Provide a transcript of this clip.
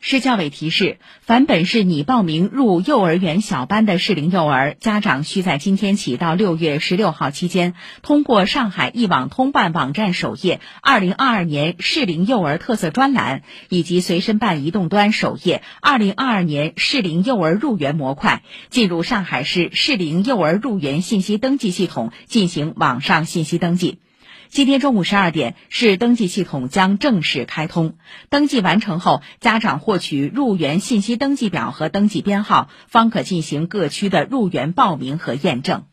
市教委提示：凡本市拟报名入幼儿园小班的适龄幼儿，家长需在今天起到六月十六号期间，通过上海一网通办网站首页“二零二二年适龄幼儿特色专栏”以及随身办移动端首页“二零二二年适龄幼儿入园模块”，进入上海市适龄幼儿入园信息登记系统进行网上信息登记。今天中午十二点，市登记系统将正式开通。登记完成后，家长获取入园信息登记表和登记编号，方可进行各区的入园报名和验证。